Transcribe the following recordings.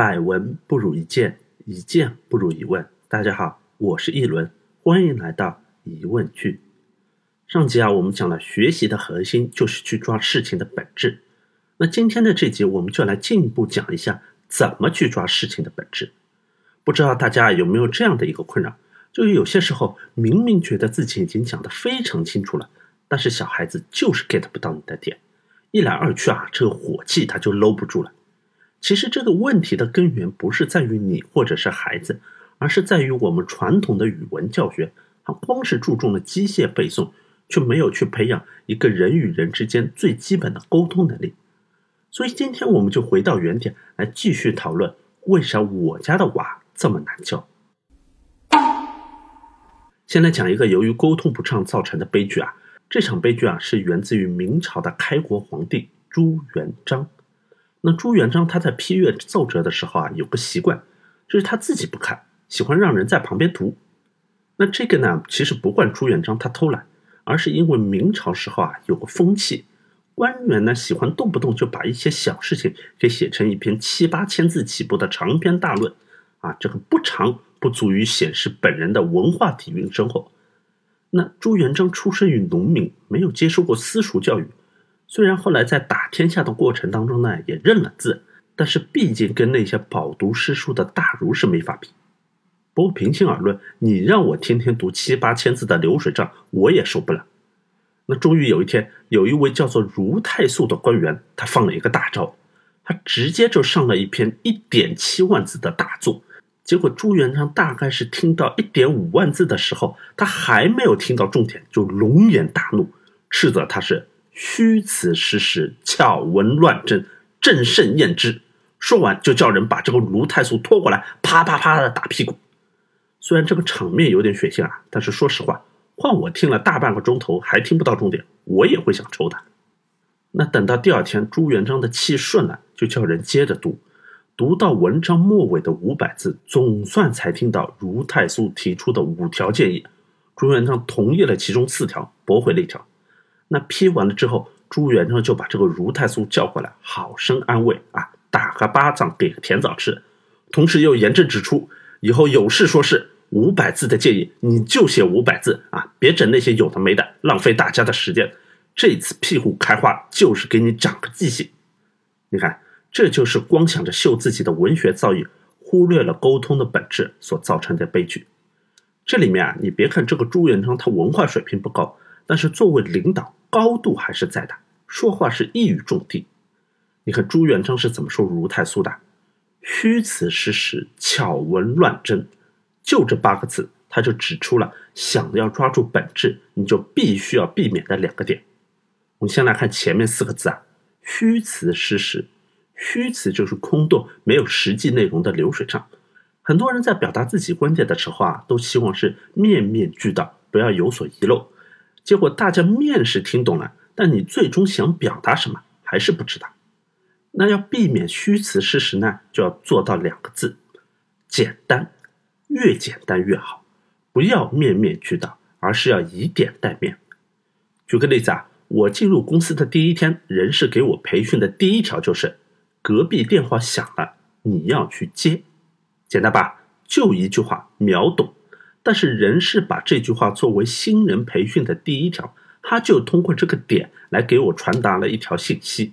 百闻不如一见，一见不如一问。大家好，我是一轮，欢迎来到疑问句。上集啊，我们讲了学习的核心就是去抓事情的本质。那今天的这集，我们就来进一步讲一下怎么去抓事情的本质。不知道大家有没有这样的一个困扰，就是有些时候明明觉得自己已经讲得非常清楚了，但是小孩子就是 get 不到你的点。一来二去啊，这个火气他就搂不住了。其实这个问题的根源不是在于你或者是孩子，而是在于我们传统的语文教学，它光是注重了机械背诵，却没有去培养一个人与人之间最基本的沟通能力。所以今天我们就回到原点来继续讨论，为啥我家的娃这么难教。先来讲一个由于沟通不畅造成的悲剧啊。这场悲剧啊，是源自于明朝的开国皇帝朱元璋。那朱元璋他在批阅奏折的时候啊，有个习惯，就是他自己不看，喜欢让人在旁边读。那这个呢，其实不怪朱元璋他偷懒，而是因为明朝时候啊，有个风气，官员呢喜欢动不动就把一些小事情给写成一篇七八千字起步的长篇大论，啊，这个不长不足以显示本人的文化底蕴深厚。那朱元璋出生于农民，没有接受过私塾教育。虽然后来在打天下的过程当中呢，也认了字，但是毕竟跟那些饱读诗书的大儒是没法比。不过平心而论，你让我天天读七八千字的流水账，我也受不了。那终于有一天，有一位叫做如太素的官员，他放了一个大招，他直接就上了一篇一点七万字的大作。结果朱元璋大概是听到一点五万字的时候，他还没有听到重点，就龙颜大怒，斥责他是虚词实实、巧文乱真，朕甚厌之。说完就叫人把这个卢太素拖过来，啪啪啪的打屁股。虽然这个场面有点血腥啊，但是说实话，换我听了大半个钟头还听不到重点，我也会想抽他。那等到第二天，朱元璋的气顺了，就叫人接着读。读到文章末尾的五百字，总算才听到卢太素提出的五条建议。朱元璋同意了其中四条，驳回了一条。那批完了之后，朱元璋就把这个如太素叫过来，好生安慰啊，打个巴掌给个甜枣吃。同时又严正指出，以后有事说事，五百字的建议你就写五百字啊，别整那些有的没的，浪费大家的时间。这次屁股开花就是给你长个记性。你看。这就是光想着秀自己的文学造诣，忽略了沟通的本质所造成的悲剧。这里面啊，你别看这个朱元璋他文化水平不高，但是作为领导，高度还是在的，说话是一语中的。你看朱元璋是怎么说如太素的？虚词实实，巧文乱真，就这八个字，他就指出了想要抓住本质，你就必须要避免的两个点。我们先来看前面四个字啊，虚词实实。虚词就是空洞、没有实际内容的流水账。很多人在表达自己观点的时候啊，都希望是面面俱到，不要有所遗漏。结果大家面是听懂了，但你最终想表达什么还是不知道。那要避免虚词事实呢，就要做到两个字：简单，越简单越好。不要面面俱到，而是要以点带面。举个例子啊，我进入公司的第一天，人事给我培训的第一条就是。隔壁电话响了，你要去接，简单吧？就一句话，秒懂。但是人事把这句话作为新人培训的第一条，他就通过这个点来给我传达了一条信息：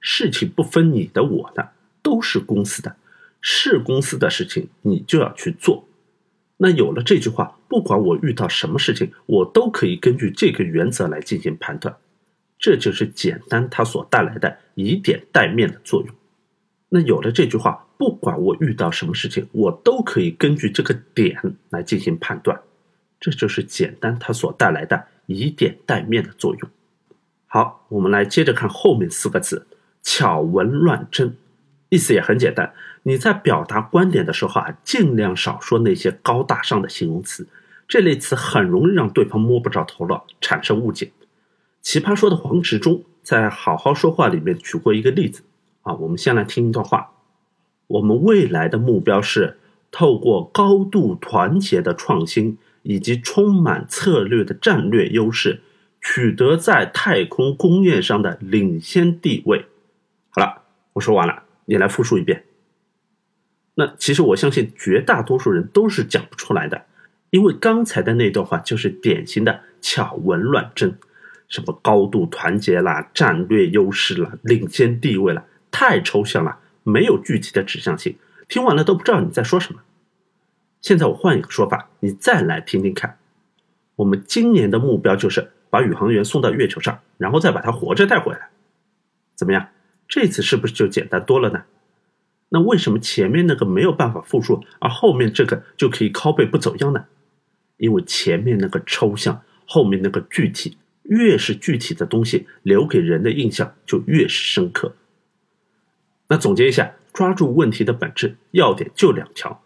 事情不分你的我的，都是公司的，是公司的事情，你就要去做。那有了这句话，不管我遇到什么事情，我都可以根据这个原则来进行判断。这就是简单它所带来的以点带面的作用。那有了这句话，不管我遇到什么事情，我都可以根据这个点来进行判断，这就是简单它所带来的以点带面的作用。好，我们来接着看后面四个字“巧文乱真”，意思也很简单。你在表达观点的时候啊，尽量少说那些高大上的形容词，这类词很容易让对方摸不着头脑，产生误解。奇葩说的黄执中在《好好说话》里面举过一个例子。啊，我们先来听一段话。我们未来的目标是透过高度团结的创新以及充满策略的战略优势，取得在太空工业上的领先地位。好了，我说完了，你来复述一遍。那其实我相信绝大多数人都是讲不出来的，因为刚才的那段话就是典型的巧文乱真，什么高度团结啦、战略优势啦、领先地位啦，太抽象了，没有具体的指向性，听完了都不知道你在说什么。现在我换一个说法，你再来听听看。我们今年的目标就是把宇航员送到月球上，然后再把他活着带回来，怎么样？这次是不是就简单多了呢？那为什么前面那个没有办法复述，而后面这个就可以拷贝不走样呢？因为前面那个抽象，后面那个具体，越是具体的东西，留给人的印象就越是深刻。那总结一下，抓住问题的本质要点就两条，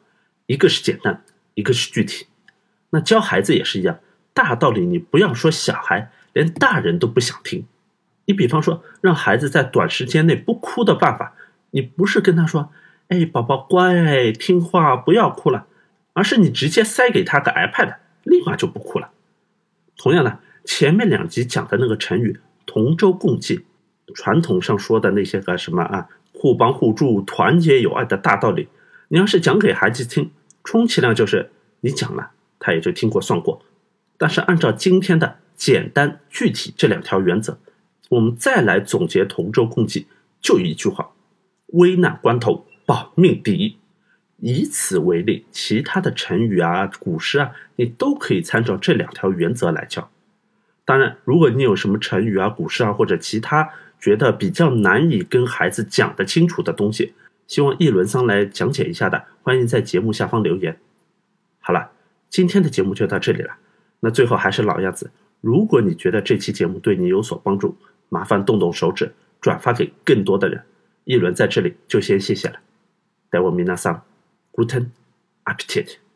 一个是简单，一个是具体。那教孩子也是一样。大道理你不要说小孩，连大人都不想听。你比方说，让孩子在短时间内不哭的办法，你不是跟他说：“哎，宝宝乖听话，不要哭了。”而是你直接塞给他个 iPad，立马就不哭了。同样的，前面两集讲的那个成语“同舟共济”，传统上说的那些个什么啊，互帮互助、团结友爱的大道理，你要是讲给孩子听，充其量就是你讲了，他也就听过算过。但是按照今天的简单具体这两条原则，我们再来总结同舟共济，就一句话：危难关头保命第一。以此为例，其他的成语啊、古诗啊，你都可以参照这两条原则来教。当然，如果你有什么成语啊、古诗啊，或者其他觉得比较难以跟孩子讲得清楚的东西，希望一轮桑来讲解一下的，欢迎在节目下方留言。好了，今天的节目就到这里了。那最后还是老样子，如果你觉得这期节目对你有所帮助，麻烦动动手指转发给更多的人。一轮在这里就先谢谢了，待我米娜桑，Guten Appetit。